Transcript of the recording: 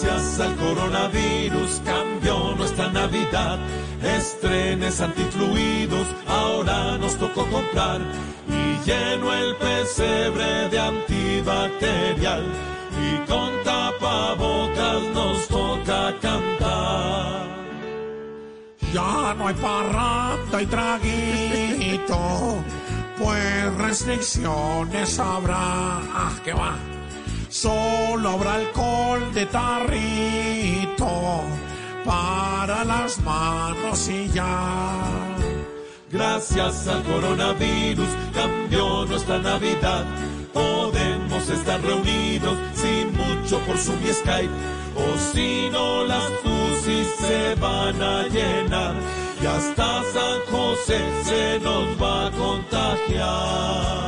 Gracias al coronavirus cambió nuestra Navidad. Estrenes antifluidos, ahora nos tocó comprar. Y lleno el pesebre de antibacterial. Y con tapabocas nos toca cantar. Ya no hay parranda y traguito, pues restricciones habrá. Ah, que va. Solo habrá alcohol de tarrito para las manos y ya. Gracias al coronavirus cambió nuestra Navidad. Podemos estar reunidos sin mucho por Zoom y Skype. O si no, las UCI se van a llenar. Y hasta San José se nos va a contagiar.